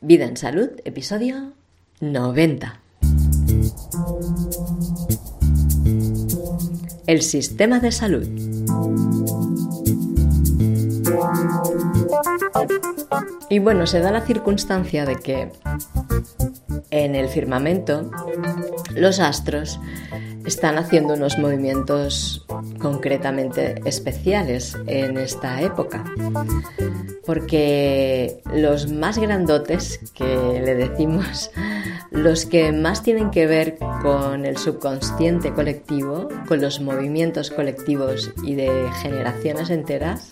Vida en Salud, episodio 90. El sistema de salud. Y bueno, se da la circunstancia de que en el firmamento los astros están haciendo unos movimientos concretamente especiales en esta época. Porque los más grandotes que le decimos, los que más tienen que ver con el subconsciente colectivo, con los movimientos colectivos y de generaciones enteras,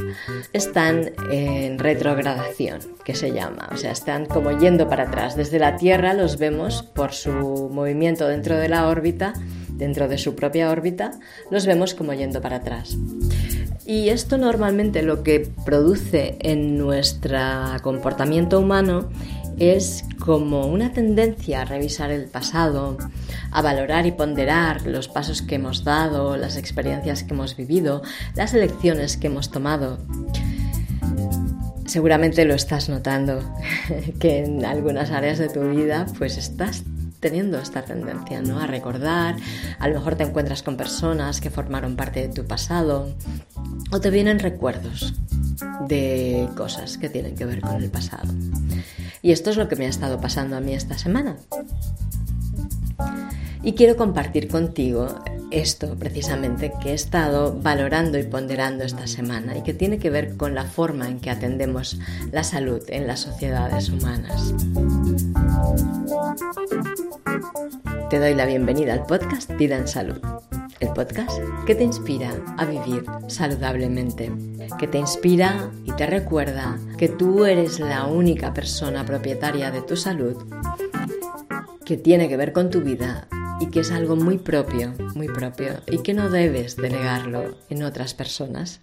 están en retrogradación, que se llama. O sea, están como yendo para atrás. Desde la Tierra los vemos por su movimiento dentro de la órbita dentro de su propia órbita, los vemos como yendo para atrás. Y esto normalmente lo que produce en nuestro comportamiento humano es como una tendencia a revisar el pasado, a valorar y ponderar los pasos que hemos dado, las experiencias que hemos vivido, las elecciones que hemos tomado. Seguramente lo estás notando, que en algunas áreas de tu vida pues estás teniendo esta tendencia, ¿no? A recordar, a lo mejor te encuentras con personas que formaron parte de tu pasado o te vienen recuerdos de cosas que tienen que ver con el pasado. Y esto es lo que me ha estado pasando a mí esta semana. Y quiero compartir contigo esto precisamente que he estado valorando y ponderando esta semana y que tiene que ver con la forma en que atendemos la salud en las sociedades humanas. Te doy la bienvenida al podcast Vida en Salud, el podcast que te inspira a vivir saludablemente, que te inspira y te recuerda que tú eres la única persona propietaria de tu salud, que tiene que ver con tu vida y que es algo muy propio, muy propio y que no debes delegarlo en otras personas.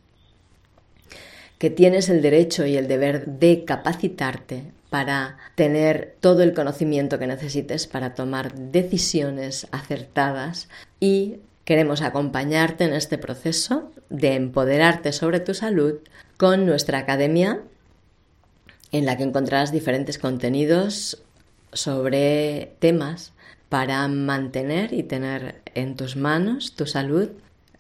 Que tienes el derecho y el deber de capacitarte para tener todo el conocimiento que necesites para tomar decisiones acertadas y queremos acompañarte en este proceso de empoderarte sobre tu salud con nuestra academia en la que encontrarás diferentes contenidos sobre temas para mantener y tener en tus manos tu salud,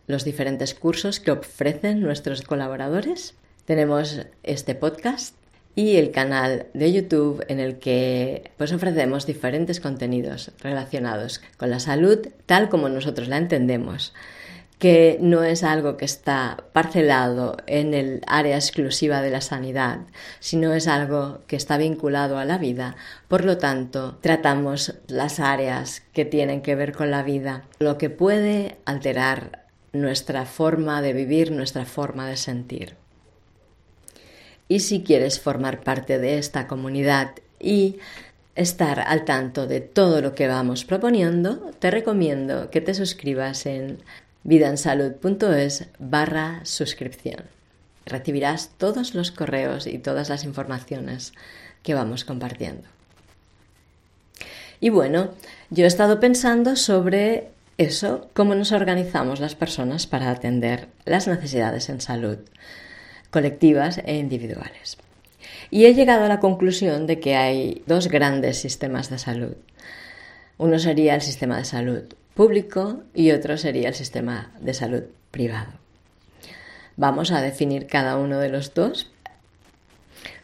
los diferentes cursos que ofrecen nuestros colaboradores. Tenemos este podcast y el canal de YouTube en el que pues ofrecemos diferentes contenidos relacionados con la salud tal como nosotros la entendemos que no es algo que está parcelado en el área exclusiva de la sanidad, sino es algo que está vinculado a la vida. Por lo tanto, tratamos las áreas que tienen que ver con la vida, lo que puede alterar nuestra forma de vivir, nuestra forma de sentir. Y si quieres formar parte de esta comunidad y estar al tanto de todo lo que vamos proponiendo, te recomiendo que te suscribas en vidansalud.es barra suscripción. Recibirás todos los correos y todas las informaciones que vamos compartiendo. Y bueno, yo he estado pensando sobre eso, cómo nos organizamos las personas para atender las necesidades en salud, colectivas e individuales. Y he llegado a la conclusión de que hay dos grandes sistemas de salud. Uno sería el sistema de salud público y otro sería el sistema de salud privado. Vamos a definir cada uno de los dos.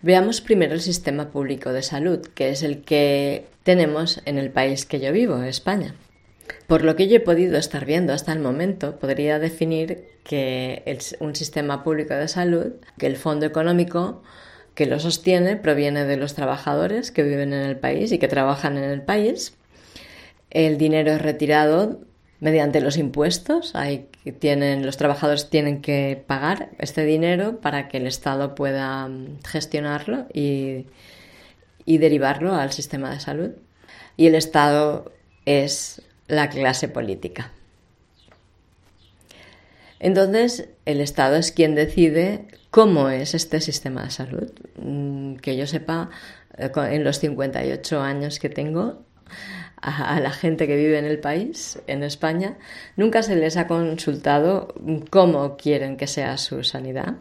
Veamos primero el sistema público de salud, que es el que tenemos en el país que yo vivo, España. Por lo que yo he podido estar viendo hasta el momento, podría definir que es un sistema público de salud, que el fondo económico que lo sostiene proviene de los trabajadores que viven en el país y que trabajan en el país el dinero es retirado mediante los impuestos. Tienen, los trabajadores tienen que pagar este dinero para que el Estado pueda mm, gestionarlo y, y derivarlo al sistema de salud. Y el Estado es la clase política. Entonces, el Estado es quien decide cómo es este sistema de salud. Mm, que yo sepa, eh, en los 58 años que tengo, a, la gente que vive en el país, en España, nunca se les ha consultado cómo quieren que sea su sanidad.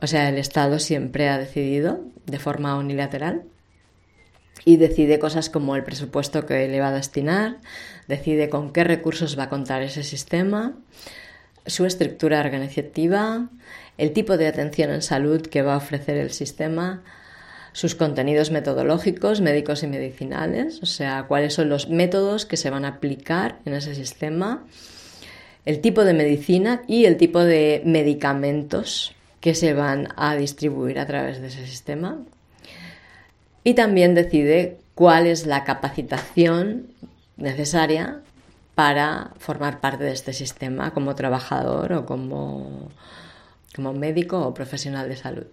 O sea, el Estado siempre ha decidido de forma unilateral y decide cosas como el presupuesto que le va a destinar, decide con qué recursos va a contar ese sistema, su estructura organizativa, el tipo de atención en salud que va a ofrecer el sistema, sus contenidos metodológicos, médicos y medicinales, o sea, cuáles son los métodos que se van a aplicar en ese sistema, el tipo de medicina y el tipo de medicamentos que se van a distribuir a través de ese sistema. Y también decide cuál es la capacitación necesaria para formar parte de este sistema como trabajador o como, como médico o profesional de salud.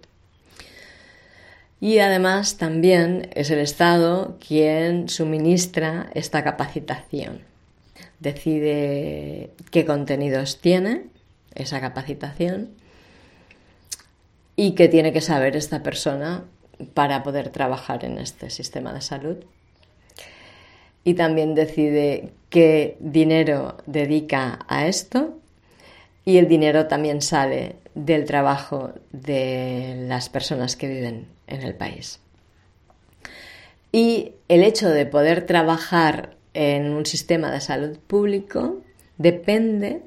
Y además también es el Estado quien suministra esta capacitación. Decide qué contenidos tiene esa capacitación y qué tiene que saber esta persona para poder trabajar en este sistema de salud. Y también decide qué dinero dedica a esto y el dinero también sale del trabajo de las personas que viven en el país. Y el hecho de poder trabajar en un sistema de salud público depende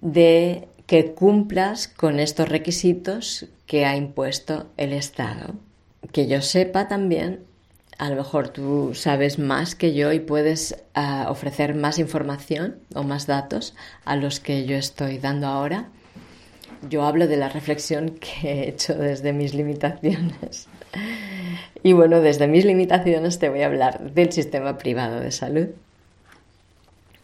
de que cumplas con estos requisitos que ha impuesto el Estado. Que yo sepa también, a lo mejor tú sabes más que yo y puedes ah, ofrecer más información o más datos a los que yo estoy dando ahora yo hablo de la reflexión que he hecho desde mis limitaciones. Y bueno, desde mis limitaciones te voy a hablar del sistema privado de salud.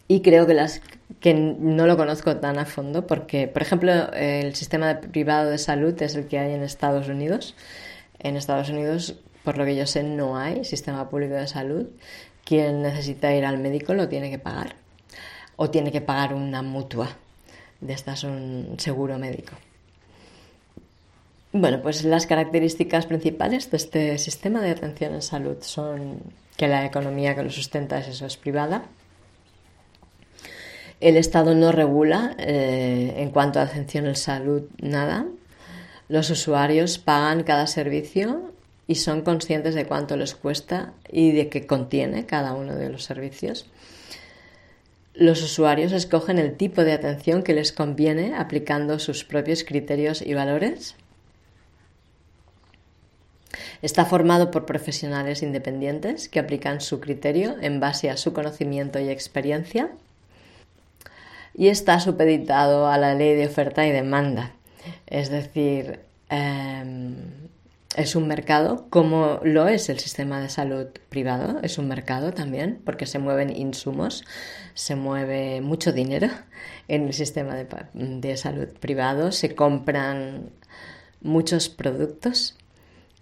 Y creo que las que no lo conozco tan a fondo porque, por ejemplo, el sistema privado de salud es el que hay en Estados Unidos. En Estados Unidos, por lo que yo sé, no hay sistema público de salud. Quien necesita ir al médico lo tiene que pagar o tiene que pagar una mutua de estas un seguro médico. Bueno, pues las características principales de este sistema de atención en salud son que la economía que lo sustenta es eso, es privada. El Estado no regula eh, en cuanto a atención en salud nada. Los usuarios pagan cada servicio y son conscientes de cuánto les cuesta y de qué contiene cada uno de los servicios. Los usuarios escogen el tipo de atención que les conviene aplicando sus propios criterios y valores. Está formado por profesionales independientes que aplican su criterio en base a su conocimiento y experiencia. Y está supeditado a la ley de oferta y demanda. Es decir, em, es un mercado como lo es el sistema de salud privado, es un mercado también porque se mueven insumos, se mueve mucho dinero en el sistema de, salud privado, se compran muchos productos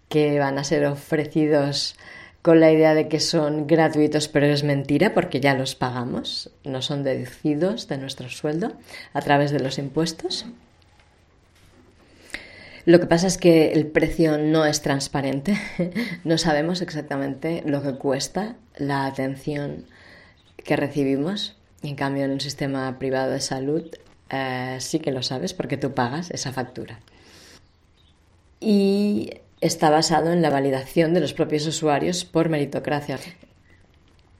que van a ser ofrecidos con la idea de que son gratuitos, pero es mentira porque ya los pagamos, no son deducidos de nuestro sueldo a través de los impuestos. Lo que pasa es que el precio no es transparente. no sabemos exactamente lo que cuesta la atención que recibimos. En cambio, en un sistema privado de salud eh, sí que lo sabes porque tú pagas esa factura. Y está basado en la validación de los propios usuarios por meritocracia.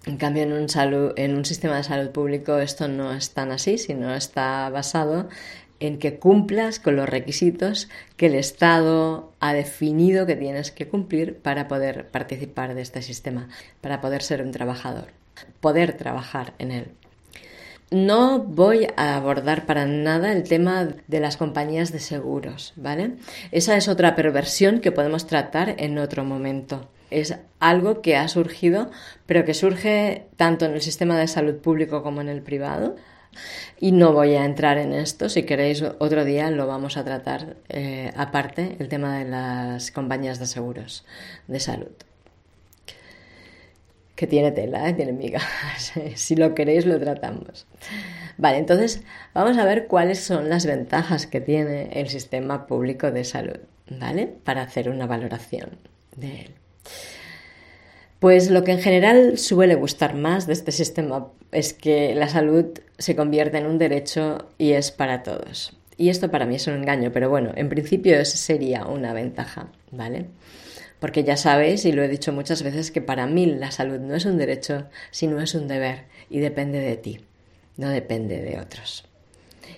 En cambio, en un, en un sistema de salud público esto no es tan así, sino está basado en que cumplas con los requisitos que el Estado ha definido que tienes que cumplir para poder participar de este sistema, para poder ser un trabajador, poder trabajar en él. No voy a abordar para nada el tema de las compañías de seguros, ¿vale? Esa es otra perversión que podemos tratar en otro momento. Es algo que ha surgido, pero que surge tanto en el sistema de salud público como en el privado y no voy a entrar en esto, si queréis otro día lo vamos a tratar eh, aparte, el tema de las compañías de seguros de salud. Que tiene tela, ¿eh? tiene migas. si lo queréis lo tratamos. Vale, entonces vamos a ver cuáles son las ventajas que tiene el sistema público de salud, ¿vale? Para hacer una valoración de él. Pues lo que en general suele gustar más de este sistema es que la salud se convierte en un derecho y es para todos. Y esto para mí es un engaño, pero bueno, en principio sería una ventaja, ¿vale? Porque ya sabéis, y lo he dicho muchas veces, que para mí la salud no es un derecho, sino es un deber y depende de ti, no depende de otros.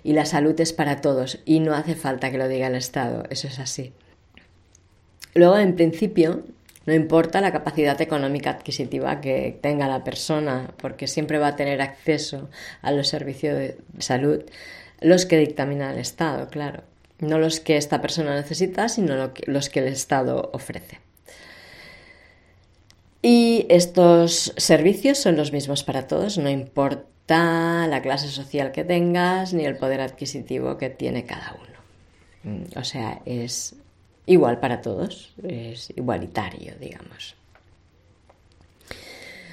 Y la salud es para todos y no hace falta que lo diga el Estado, eso es así. Luego, en principio, no importa la capacidad económica adquisitiva que tenga la persona, porque siempre va a tener acceso a los servicios de salud, los que dictamina el Estado, claro. No los que esta persona necesita, sino los que el Estado ofrece. Y estos servicios son los mismos para todos, no importa la clase social que tengas ni el poder adquisitivo que tiene cada uno. Mm, o sea, es igual para todos, es igualitario, digamos.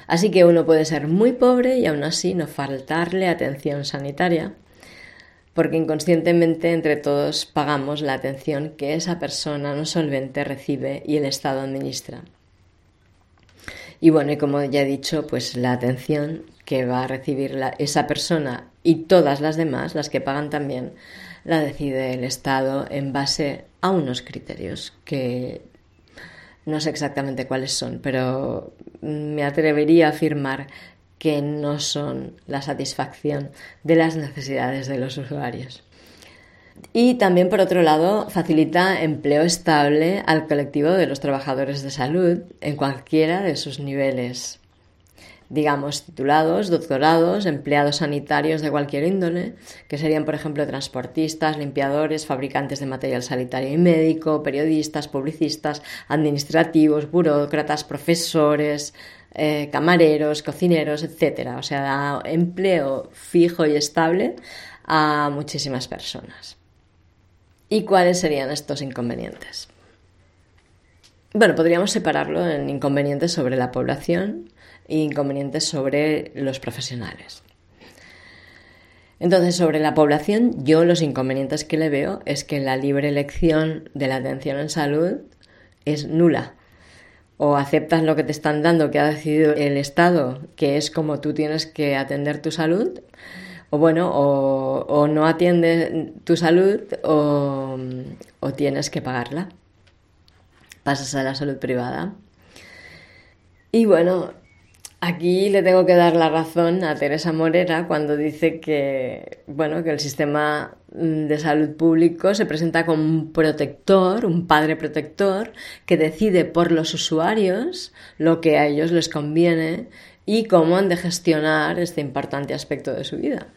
Así que uno puede ser muy pobre y aún así no faltarle atención sanitaria, porque inconscientemente entre todos pagamos la atención que esa persona no solvente recibe y el Estado administra. Y bueno, y como ya he dicho, pues la atención que va a recibir esa persona y todas las demás, las que pagan también, la decide el Estado en base a unos criterios que no sé exactamente cuáles son, pero me atrevería a afirmar que no son la satisfacción de las necesidades de los usuarios. Y también, por otro lado, facilita empleo estable al colectivo de los trabajadores de salud en cualquiera de sus niveles digamos, titulados, doctorados, empleados sanitarios de cualquier índole, que serían, por ejemplo, transportistas, limpiadores, fabricantes de material sanitario y médico, periodistas, publicistas, administrativos, burócratas, profesores, eh, camareros, cocineros, etc. O sea, da empleo fijo y estable a muchísimas personas. ¿Y cuáles serían estos inconvenientes? Bueno, podríamos separarlo en inconvenientes sobre la población, e inconvenientes sobre los profesionales. Entonces, sobre la población, yo los inconvenientes que le veo es que la libre elección de la atención en salud es nula. O aceptas lo que te están dando, que ha decidido el Estado, que es como tú tienes que atender tu salud, o bueno, o, no atiendes tu salud o, o tienes que pagarla. Pasas a la salud privada. Y bueno, Aquí le tengo que dar la razón a Teresa Morera cuando dice que, bueno, que el sistema mm, de salud público se presenta como un protector, un padre protector, que decide por los usuarios lo que a ellos les conviene y cómo han de gestionar este importante aspecto de su vida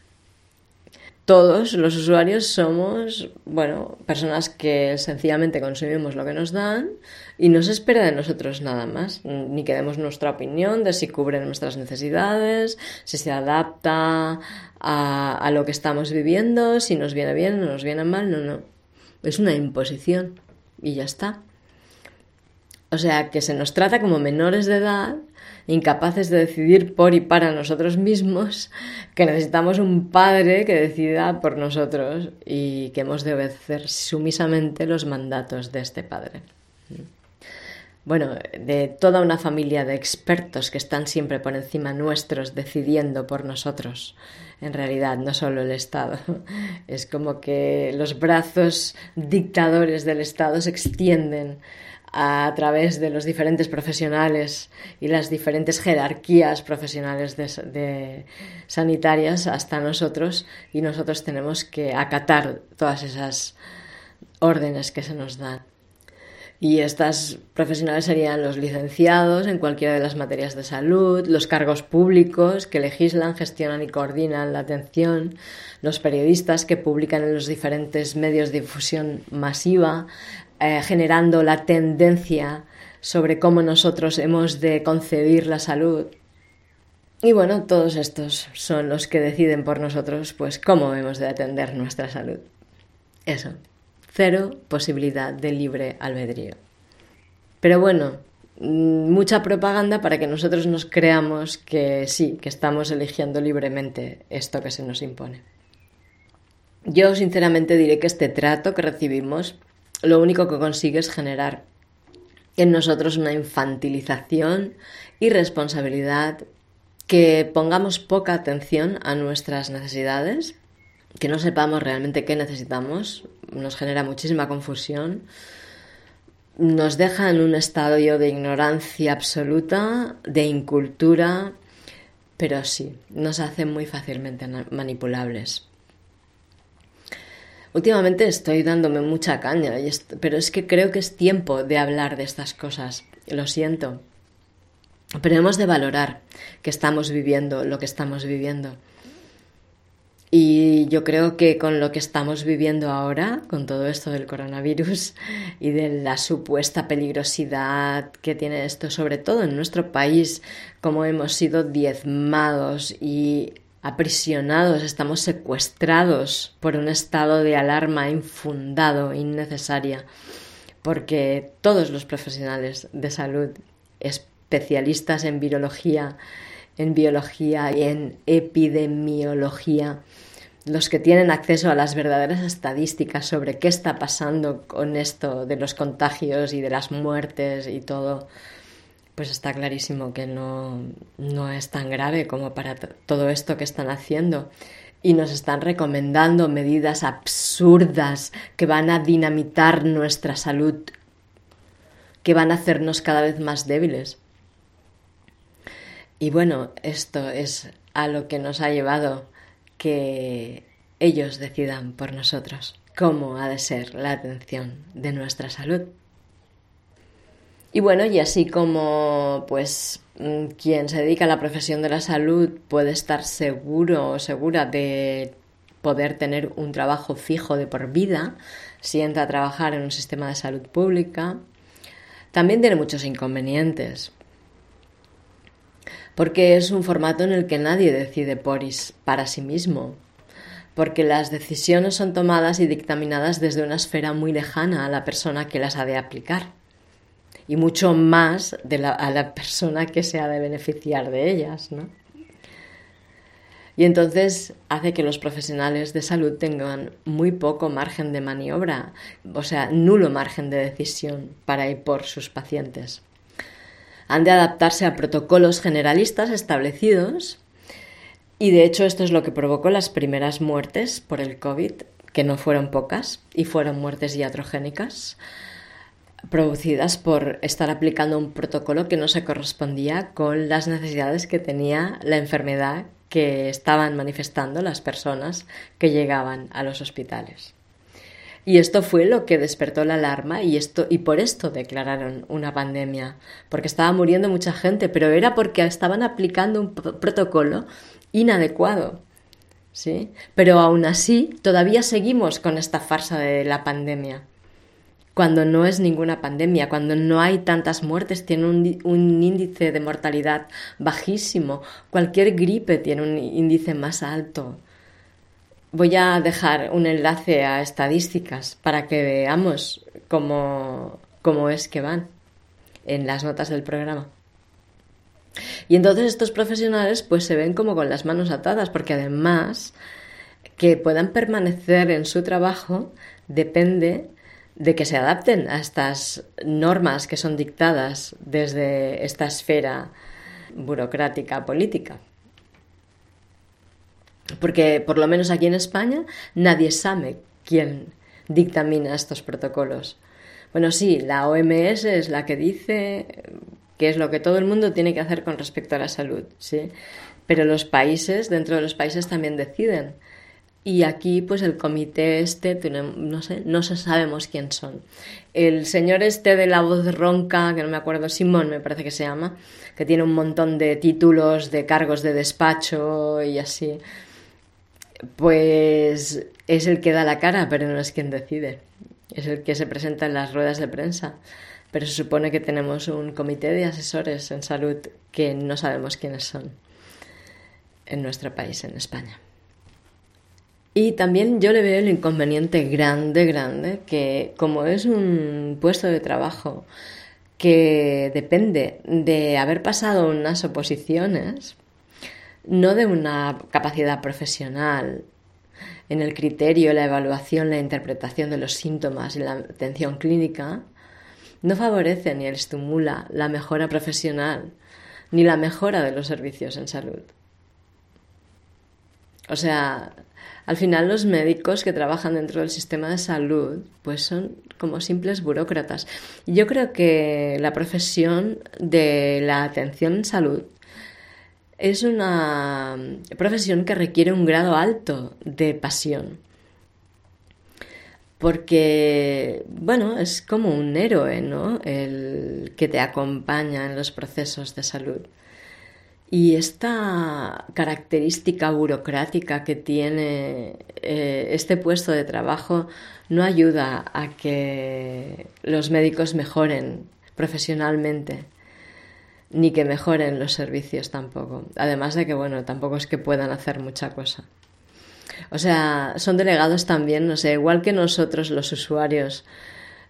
todos los usuarios somos, bueno, personas que sencillamente consumimos lo que nos dan y no se espera de nosotros nada más, ni que demos nuestra opinión de si cubre nuestras necesidades, si se adapta a, a lo que estamos viviendo, si nos viene bien o nos viene mal, no, no. Es una imposición y ya está. O sea, que se nos trata como menores de edad incapaces de decidir por y para nosotros mismos, que necesitamos un padre que decida por nosotros y que hemos de obedecer sumisamente los mandatos de este padre. Bueno, de toda una familia de expertos que están siempre por encima nuestros decidiendo por nosotros. En realidad, no solo el Estado. Es como que los brazos dictadores del Estado se extienden a través de los diferentes profesionales y las diferentes jerarquías profesionales de, sanitarias hasta nosotros y nosotros tenemos que acatar todas esas órdenes que se nos dan. Y estas profesionales serían los licenciados en cualquiera de las materias de salud, los cargos públicos que legislan, gestionan y coordinan la atención, los periodistas que publican en los diferentes medios de difusión masiva, eh, generando la tendencia sobre cómo nosotros hemos de concebir la salud. Y bueno, todos estos son los que deciden por nosotros pues cómo hemos de atender nuestra salud. Eso, cero posibilidad de libre albedrío. Pero bueno, mm, mucha propaganda para que nosotros nos creamos que sí, que estamos eligiendo libremente esto que se nos impone. Yo sinceramente diré que este trato que recibimos lo único que consigue es generar en nosotros una infantilización y responsabilidad, que pongamos poca atención a nuestras necesidades, que no sepamos realmente qué necesitamos, nos genera muchísima confusión. nos deja en un estadio de ignorancia absoluta, de incultura, pero sí, nos hace muy fácilmente manipulables. Últimamente estoy dándome mucha caña, pero es que creo que es tiempo de hablar de estas cosas. Lo siento. Pero hemos de valorar que estamos viviendo lo que estamos viviendo. Y yo creo que con lo que estamos viviendo ahora, con todo esto del coronavirus y de la supuesta peligrosidad que tiene esto, sobre todo en nuestro país, como hemos sido diezmados y aprisionados, estamos secuestrados por un estado de alarma infundado, innecesaria, porque todos los profesionales de salud, especialistas en virología, en biología y en epidemiología, los que tienen acceso a las verdaderas estadísticas sobre qué está pasando con esto de los contagios y de las muertes y todo, pues está clarísimo que no, no es tan grave como para todo esto que están haciendo. Y nos están recomendando medidas absurdas que van a dinamitar nuestra salud, que van a hacernos cada vez más débiles. Y bueno, esto es a lo que nos ha llevado que ellos decidan por nosotros cómo ha de ser la atención de nuestra salud. Y bueno, y así como pues mm, quien se dedica a la profesión de la salud puede estar seguro o segura de poder tener un trabajo fijo de por vida si entra a trabajar en un sistema de salud pública, también tiene muchos inconvenientes. Porque es un formato en el que nadie decide por para sí mismo, porque las decisiones son tomadas y dictaminadas desde una esfera muy lejana a la persona que las ha de aplicar y mucho más de a la persona que se ha de beneficiar de ellas, ¿no? Y entonces hace que los profesionales de salud tengan muy poco margen de maniobra, o sea, nulo margen de decisión para ir por sus pacientes han de adaptarse a protocolos generalistas establecidos y de hecho esto es lo que provocó las primeras muertes por el COVID, que no fueron pocas y fueron muertes iatrogénicas producidas por estar aplicando un protocolo que no se correspondía con las necesidades que tenía la enfermedad que estaban manifestando las personas que llegaban a los hospitales. Y esto fue lo que despertó la alarma y esto y por esto declararon una pandemia, porque estaba muriendo mucha gente, pero era porque estaban aplicando un protocolo inadecuado. ¿Sí? Pero aún así, todavía seguimos con esta farsa de la pandemia. Cuando no es ninguna pandemia, cuando no hay tantas muertes, tiene un, índice de mortalidad bajísimo. Cualquier gripe tiene un índice más alto. Voy a dejar un enlace a estadísticas para que veamos cómo, cómo es que van en las notas del programa. Y entonces estos profesionales pues se ven como con las manos atadas porque además que puedan permanecer en su trabajo depende de que se adapten a estas normas que son dictadas desde esta esfera burocrática política porque por lo menos aquí en España nadie sabe quién dictamina estos protocolos. Bueno, sí, la OMS es la que dice qué es lo que todo el mundo tiene que hacer con respecto a la salud, ¿sí? Pero los países, dentro de los países también deciden. Y aquí, pues el comité este, no sé, no sabemos quién son. El señor este de la voz ronca, que no me acuerdo, Simón me parece que se llama, que tiene un montón de títulos, de cargos de despacho y así pues es el que da la cara, pero no es quien decide. Es el que se presenta en las ruedas de prensa. Pero se supone que tenemos un comité de asesores en salud que no sabemos quiénes son en nuestro país, en España. Y también yo le veo el inconveniente grande, grande, que como es un puesto de trabajo que depende de haber pasado unas oposiciones, no de una capacidad profesional en el criterio, la evaluación, la interpretación de los síntomas y la atención clínica, no favorece ni estimula la mejora profesional ni la mejora de los servicios en salud. O sea, al final los médicos que trabajan dentro del sistema de salud pues son como simples burócratas. Yo creo que la profesión de la atención en salud es una profesión que requiere un grado alto de pasión. Porque, bueno, es como un héroe, ¿no? El que te acompaña en los procesos de salud. Y esta característica burocrática que tiene eh, este puesto de trabajo no ayuda a que los médicos mejoren profesionalmente, ni que mejoren los servicios tampoco. Además de que, bueno, tampoco es que puedan hacer mucha cosa. O sea, son delegados también, no sé, igual que nosotros los usuarios,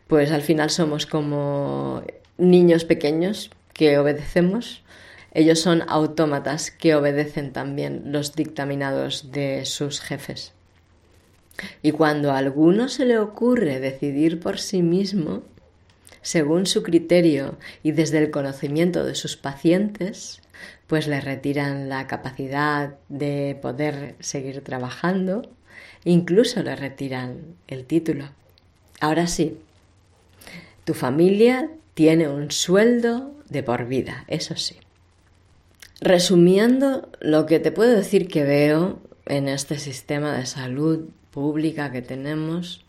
pues al final somos como niños pequeños que obedecemos ellos son autómatas que obedecen también los dictaminados de sus jefes. Y cuando a alguno se le ocurre decidir por sí mismo, según su criterio y desde el conocimiento de sus pacientes, pues le retiran la capacidad de poder seguir trabajando, incluso le retiran el título. Ahora sí, tu familia tiene un sueldo de por vida, eso sí. Resumiendo, lo que te puedo decir que veo en este sistema de salud pública que tenemos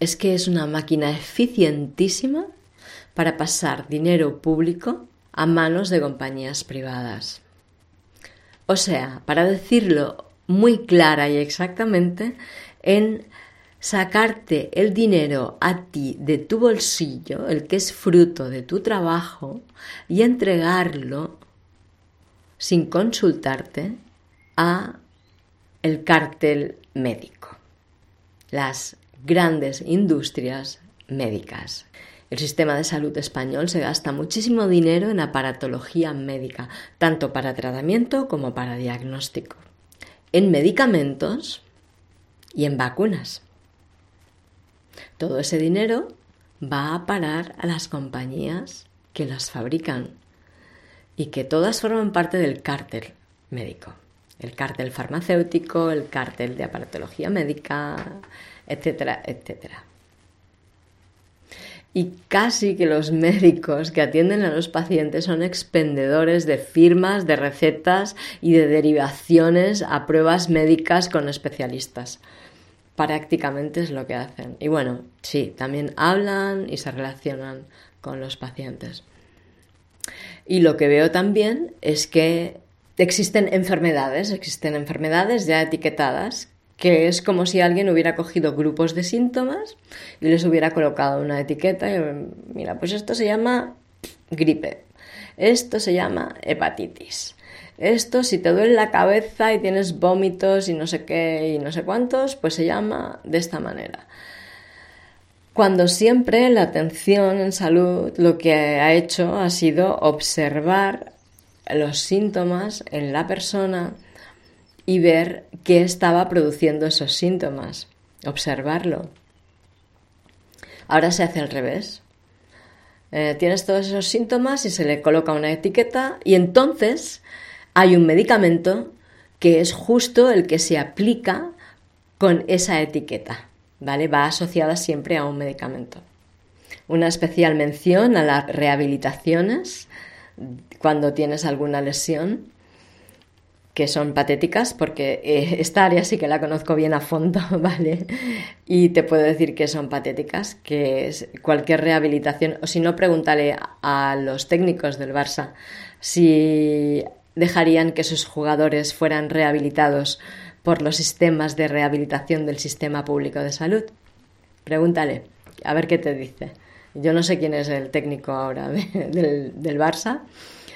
es que es una máquina eficientísima para pasar dinero público a manos de compañías privadas. O sea, para decirlo muy clara y exactamente, en sacarte el dinero a ti de tu bolsillo, el que es fruto de tu trabajo, y entregarlo sin consultarte a el cartel médico, las grandes industrias médicas. El sistema de salud español se gasta muchísimo dinero en aparatología médica, tanto para tratamiento como para diagnóstico, en medicamentos y en vacunas. Todo ese dinero va a parar a las compañías que las fabrican y que todas forman parte del cártel médico. El cártel farmacéutico, el cártel de aparatología médica, etcétera, etcétera. Y casi que los médicos que atienden a los pacientes son expendedores de firmas, de recetas y de derivaciones a pruebas médicas con especialistas. Prácticamente es lo que hacen. Y bueno, sí, también hablan y se relacionan con los pacientes. Y lo que veo también es que existen enfermedades, existen enfermedades ya etiquetadas, que es como si alguien hubiera cogido grupos de síntomas y les hubiera colocado una etiqueta y mira, pues esto se llama gripe, esto se llama hepatitis. Esto, si te duele la cabeza y tienes vómitos y no sé qué y no sé cuántos, pues se llama de esta manera cuando siempre la atención en salud lo que ha hecho ha sido observar los síntomas en la persona y ver qué estaba produciendo esos síntomas, observarlo. Ahora se hace al revés. Eh, tienes todos esos síntomas y se le coloca una etiqueta y entonces hay un medicamento que es justo el que se aplica con esa etiqueta. ¿Vale? Va asociada siempre a un medicamento. Una especial mención a las rehabilitaciones cuando tienes alguna lesión, que son patéticas, porque eh, esta área sí que la conozco bien a fondo, ¿vale? Y te puedo decir que son patéticas, que cualquier rehabilitación, o si no, pregúntale a los técnicos del Barça si dejarían que sus jugadores fueran rehabilitados por los sistemas de rehabilitación del sistema público de salud. Pregúntale, a ver qué te dice. Yo no sé quién es el técnico ahora del, Barça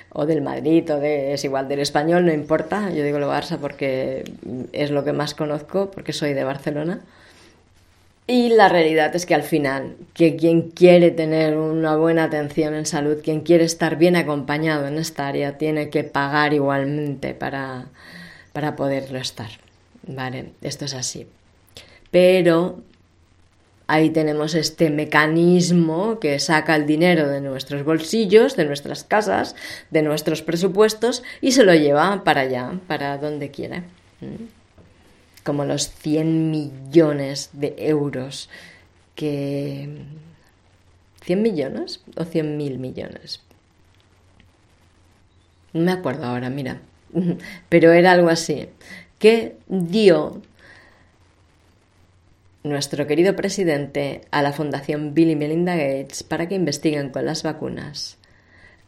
o del Madrid o de, es igual del español, no importa. Yo digo el Barça porque es lo que más conozco, porque soy de Barcelona. Y la realidad es que al final, que quien quiere tener una buena atención en salud, quien quiere estar bien acompañado en esta área, tiene que pagar igualmente para, para poderlo estar. Vale, esto es así. Pero ahí tenemos este mecanismo que saca el dinero de nuestros bolsillos, de nuestras casas, de nuestros presupuestos y se lo lleva para allá, para donde quiera. como los 100 millones de euros que... ¿100 millones o 100 mil millones? No me acuerdo ahora, mira, pero era algo así, que dio nuestro querido presidente a la Fundación Bill y Melinda Gates para que investiguen con las vacunas.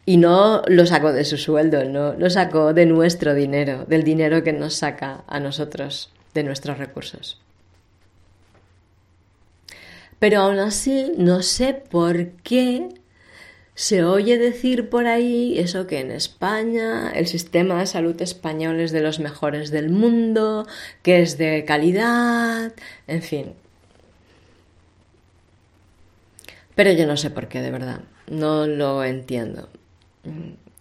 Y no lo sacó de su sueldo, no lo sacó de nuestro dinero, del dinero que nos saca a nosotros de nuestros recursos. Pero aún así, no sé por qué se oye decir por ahí eso que en España el sistema de salud español es de los mejores del mundo, que es de calidad, en fin. Pero yo no sé por qué, de verdad. No lo entiendo.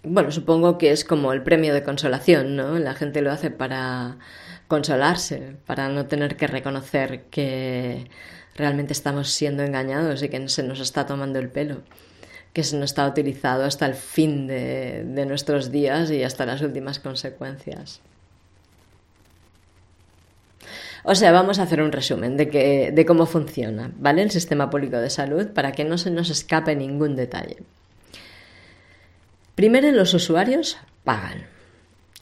Bueno, supongo que es como el premio de consolación, ¿no? La gente lo hace para consolarse, para no tener que reconocer que realmente estamos siendo engañados y que se nos está tomando el pelo, que nos está utilizado hasta el fin de, de nuestros días y hasta las últimas consecuencias. O sea, vamos a hacer un resumen de, que, de cómo funciona, ¿vale? El sistema público de salud para que no se nos escape ningún detalle. Primero, los usuarios pagan.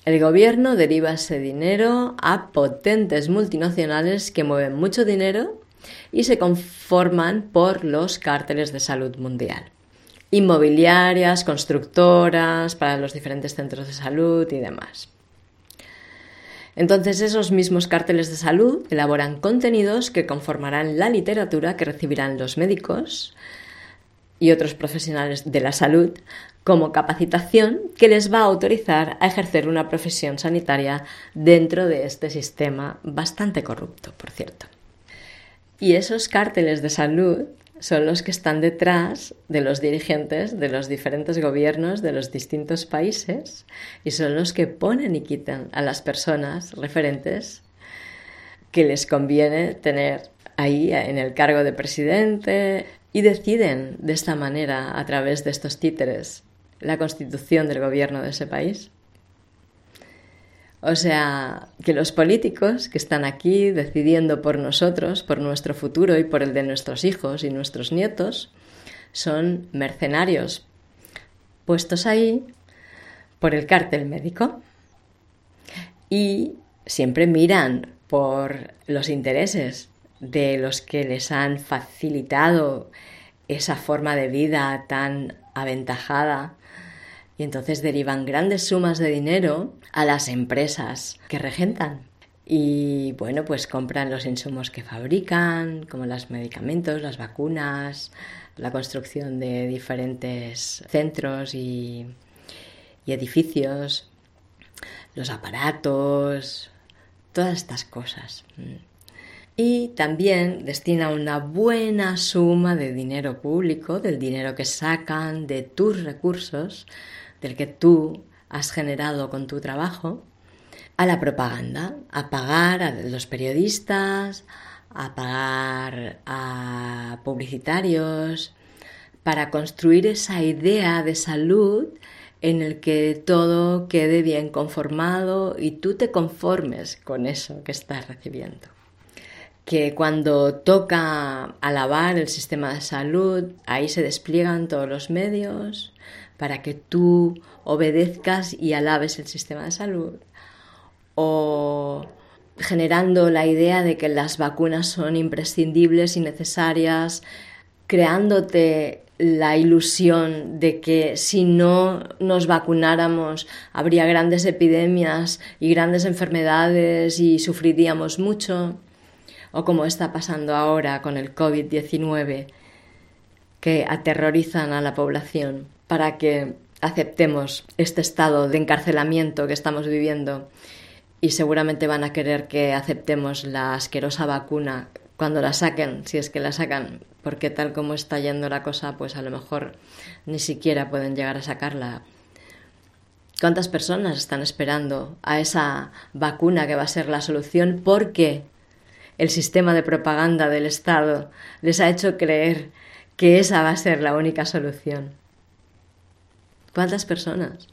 El gobierno deriva ese dinero a potentes multinacionales que mueven mucho dinero y se conforman por los cárteles de salud mundial. Inmobiliarias, constructoras para los diferentes centros de salud y demás. Entonces esos mismos cárteles de salud elaboran contenidos que conformarán la literatura que recibirán los médicos y otros profesionales de la salud como capacitación que les va a autorizar a ejercer una profesión sanitaria dentro de este sistema bastante corrupto, por cierto. Y esos cárteles de salud son los que están detrás de los dirigentes de los diferentes gobiernos de los distintos países y son los que ponen y quitan a las personas referentes que les conviene tener ahí en el cargo de presidente y deciden de esta manera, a través de estos títeres, la constitución del gobierno de ese país. O sea, que los políticos que están aquí decidiendo por nosotros, por nuestro futuro y por el de nuestros hijos y nuestros nietos, son mercenarios puestos ahí por el cártel médico. Y siempre miran por los intereses de los que les han facilitado esa forma de vida tan aventajada y entonces derivan grandes sumas de dinero a las empresas que regentan. Y bueno, pues compran los insumos que fabrican, como los medicamentos, las vacunas, la construcción de diferentes centros y, y edificios, los aparatos, todas estas cosas. Y también destina una buena suma de dinero público, del dinero que sacan de tus recursos, del que tú has generado con tu trabajo, a la propaganda, a pagar a los periodistas, a pagar a publicitarios, para construir esa idea de salud en el que todo quede bien conformado y tú te conformes con eso que estás recibiendo. Que cuando toca alabar el sistema de salud, ahí se despliegan todos los medios, para que tú obedezcas y alabes el sistema de salud o generando la idea de que las vacunas son imprescindibles y necesarias, creándote la ilusión de que si no nos vacunáramos habría grandes epidemias y grandes enfermedades y sufriríamos mucho, o como está pasando ahora con el COVID-19, que aterrorizan a la población para que aceptemos este estado de encarcelamiento que estamos viviendo y seguramente van a querer que aceptemos la asquerosa vacuna cuando la saquen, si es que la sacan, porque tal como está yendo la cosa, pues a lo mejor ni siquiera pueden llegar a sacarla. ¿Cuántas personas están esperando a esa vacuna que va a ser la solución? Porque el sistema de propaganda del Estado les ha hecho creer que esa va a ser la única solución. ¿Cuántas personas?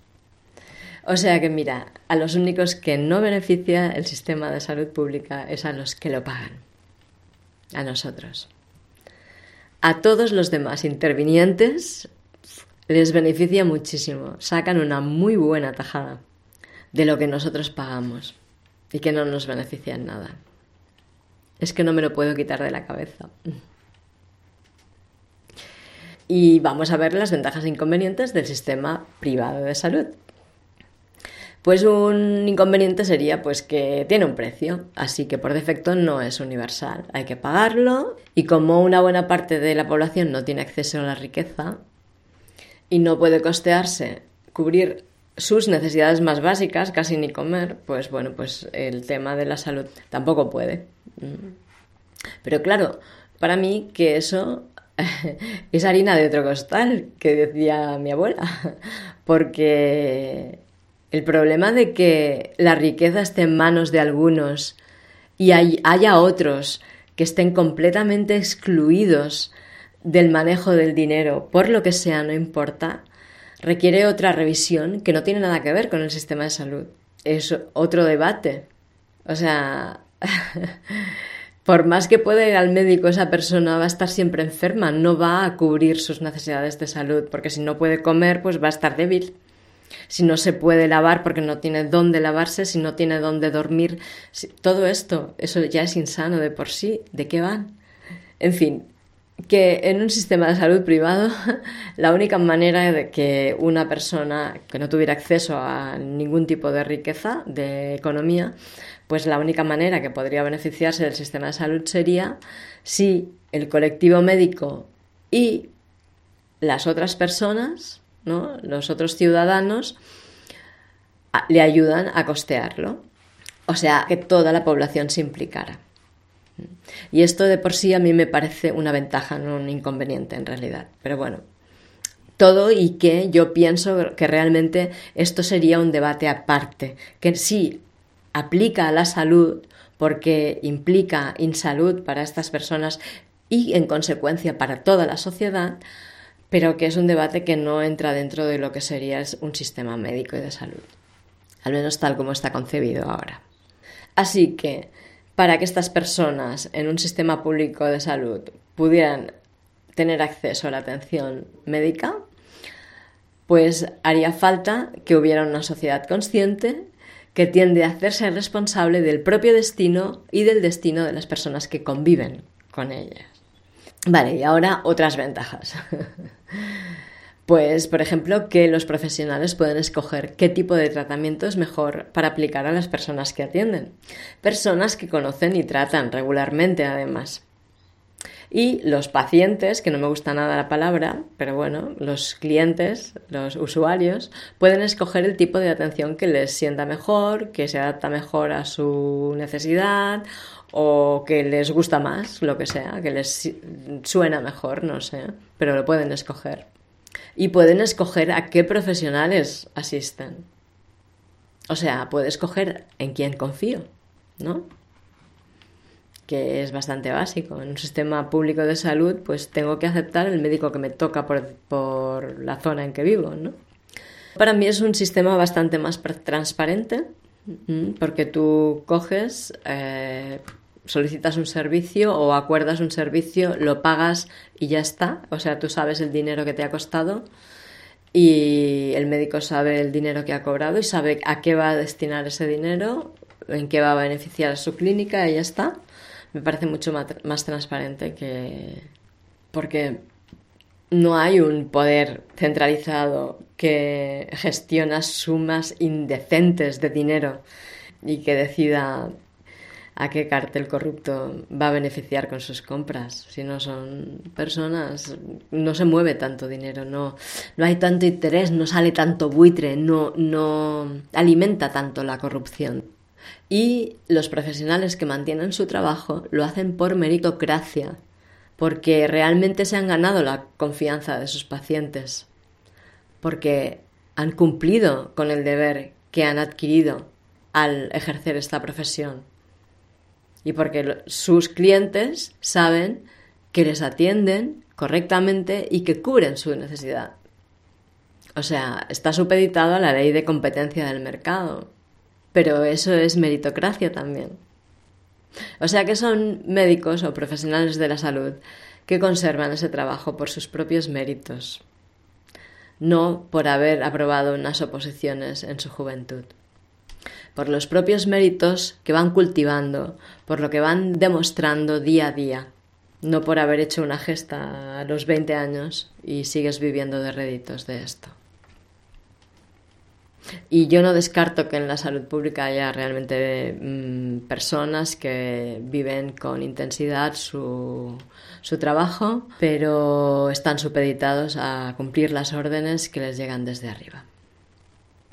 O sea que mira, a los únicos que no beneficia el sistema de salud pública es a los que lo pagan, a nosotros. A todos los demás intervinientes les beneficia muchísimo, sacan una muy buena tajada de lo que nosotros pagamos y que no nos beneficia en nada. Es que no me lo puedo quitar de la cabeza. Y vamos a ver las ventajas e inconvenientes del sistema privado de salud. Pues un inconveniente sería pues que tiene un precio, así que por defecto no es universal, hay que pagarlo y como una buena parte de la población no tiene acceso a la riqueza y no puede costearse cubrir sus necesidades más básicas, casi ni comer, pues bueno, pues el tema de la salud tampoco puede. Mm. Pero claro, para mí que eso es harina de otro costal, que decía mi abuela, porque el problema de que la riqueza esté en manos de algunos y haya otros que estén completamente excluidos del manejo del dinero, por lo que sea, no importa, requiere otra revisión que no tiene nada que ver con el sistema de salud. Es otro debate. O sea, por más que pueda ir al médico, esa persona va a estar siempre enferma, no va a cubrir sus necesidades de salud, porque si no puede comer, pues va a estar débil. Si no se puede lavar porque no tiene dónde lavarse, si no tiene dónde dormir, todo esto, eso ya es insano de por sí. ¿De qué van? En fin, que en un sistema de salud privado la única manera de que una persona que no tuviera acceso a ningún tipo de riqueza, de economía, pues la única manera que podría beneficiarse del sistema de salud sería si el colectivo médico y las otras personas, ¿no? los otros ciudadanos, le ayudan a costearlo. O sea, que toda la población se implicara. Y esto de por sí a mí me parece una ventaja, no un inconveniente en realidad. Pero bueno, todo y que yo pienso que realmente esto sería un debate aparte, que sí aplica a la salud porque implica insalud para estas personas y en consecuencia para toda la sociedad, pero que es un debate que no entra dentro de lo que sería un sistema médico y de salud, al menos tal como está concebido ahora. Así que para que estas personas en un sistema público de salud pudieran tener acceso a la atención médica, pues haría falta que hubiera una sociedad consciente que tiende a hacerse responsable del propio destino y del destino de las personas que conviven con ellas. Vale, y ahora otras ventajas. Pues, por ejemplo, que los profesionales pueden escoger qué tipo de tratamiento es mejor para aplicar a las personas que atienden. Personas que conocen y tratan regularmente, además. Y los pacientes, que no me gusta nada la palabra, pero bueno, los clientes, los usuarios, pueden escoger el tipo de atención que les sienta mejor, que se adapta mejor a su necesidad o que les gusta más, lo que sea, que les suena mejor, no sé, pero lo pueden escoger y pueden escoger a qué profesionales asisten. O sea, puede escoger en quién confío, ¿no? Que es bastante básico. En un sistema público de salud, pues tengo que aceptar el médico que me toca por, la zona en que vivo, ¿no? Para mí es un sistema bastante más transparente, porque tú coges, eh, solicitas un servicio o acuerdas un servicio, lo pagas y ya está. O sea, tú sabes el dinero que te ha costado y el médico sabe el dinero que ha cobrado y sabe a qué va a destinar ese dinero, en qué va a beneficiar a su clínica y ya está. Me parece mucho más transparente que... porque no hay un poder centralizado que gestiona sumas indecentes de dinero y que decida a qué cartel corrupto va a beneficiar con sus compras. Si no son personas, no se mueve tanto dinero, no, no hay tanto interés, no sale tanto buitre, no, no alimenta tanto la corrupción. Y los profesionales que mantienen su trabajo lo hacen por meritocracia, porque realmente se han ganado la confianza de sus pacientes, porque han cumplido con el deber que han adquirido al ejercer esta profesión y porque sus clientes saben que les atienden correctamente y que cubren su necesidad. O sea, está supeditado a la ley de competencia del mercado. Pero eso es meritocracia también. O sea que son médicos o profesionales de la salud que conservan ese trabajo por sus propios méritos, no por haber aprobado unas oposiciones en su juventud. Por los propios méritos que van cultivando, por lo que van demostrando día a día, no por haber hecho una gesta a los 20 años y sigues viviendo de réditos de esto. Y yo no descarto que en la salud pública haya realmente mm, personas que viven con intensidad su, su trabajo, pero están supeditados a cumplir las órdenes que les llegan desde arriba.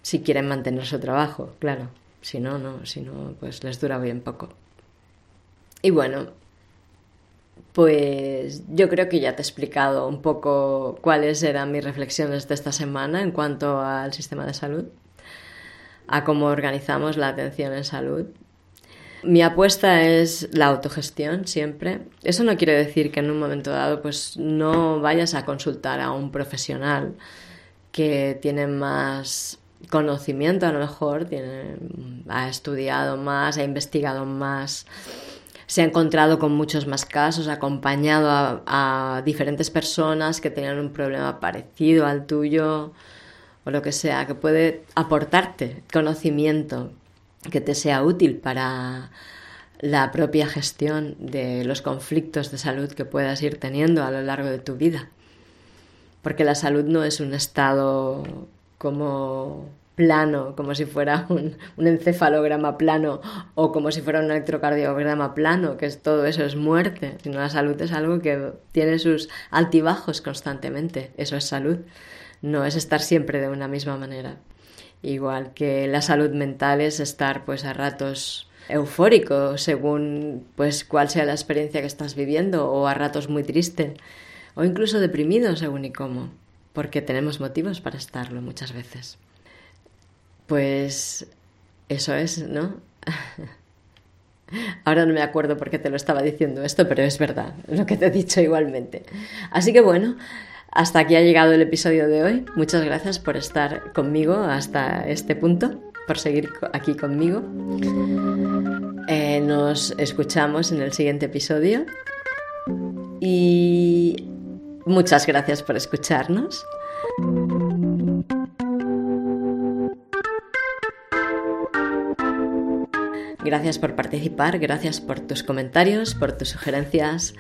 Si quieren mantener su trabajo, claro. Si no, no. Si no, pues les dura bien poco. Y bueno, pues yo creo que ya te he explicado un poco cuáles eran mis reflexiones de esta semana en cuanto al sistema de salud, a cómo organizamos la atención en salud. Mi apuesta es la autogestión siempre. Eso no quiere decir que en un momento dado pues no vayas a consultar a un profesional que tiene más conocimiento a lo mejor, tiene, ha estudiado más, ha investigado más se ha encontrado con muchos más casos, ha acompañado a, diferentes personas que tenían un problema parecido al tuyo o lo que sea, que puede aportarte conocimiento que te sea útil para la propia gestión de los conflictos de salud que puedas ir teniendo a lo largo de tu vida. Porque la salud no es un estado como plano, como si fuera un, encefalograma plano o como si fuera un electrocardiograma plano, que es todo eso es muerte, sino la salud es algo que tiene sus altibajos constantemente, eso es salud, no es estar siempre de una misma manera. Igual que la salud mental es estar pues a ratos eufórico según pues cuál sea la experiencia que estás viviendo o a ratos muy triste o incluso deprimido según y cómo, porque tenemos motivos para estarlo muchas veces. Pues eso es, ¿no? Ahora no me acuerdo por qué te lo estaba diciendo esto, pero es verdad lo que te he dicho igualmente. Así que bueno, hasta aquí ha llegado el episodio de hoy. Muchas gracias por estar conmigo hasta este punto, por seguir aquí conmigo. Eh, nos escuchamos en el siguiente episodio y muchas gracias por escucharnos. Gracias por participar, gracias por tus comentarios, por tus sugerencias,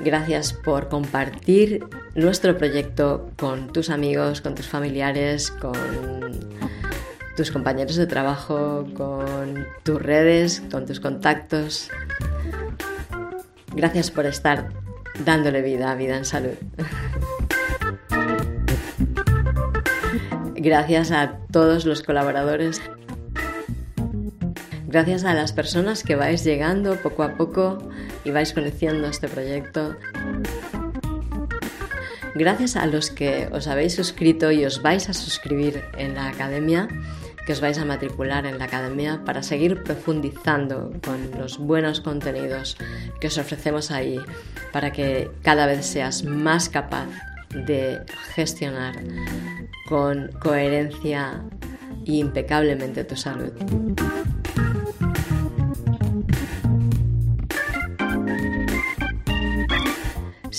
gracias por compartir nuestro proyecto con tus amigos, con tus familiares, con tus compañeros de trabajo, con tus redes, con tus contactos. Gracias por estar dándole vida a vida en salud. Gracias a todos los colaboradores Gracias a las personas que vais llegando poco a poco y vais conociendo este proyecto. Gracias a los que os habéis suscrito y os vais a suscribir en la academia, que os vais a matricular en la academia para seguir profundizando con los buenos contenidos que os ofrecemos ahí, para que cada vez seas más capaz de gestionar con coherencia y impecablemente tu salud.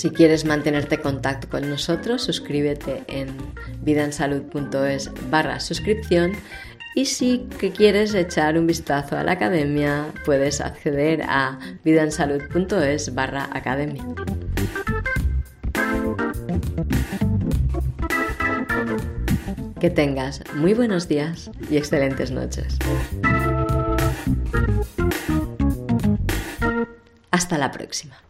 Si quieres mantenerte en contacto con nosotros, suscríbete en vidansalud.es barra suscripción y si quieres echar un vistazo a la academia, puedes acceder a vidansalud.es barra academia. Que tengas muy buenos días y excelentes noches. Hasta la próxima.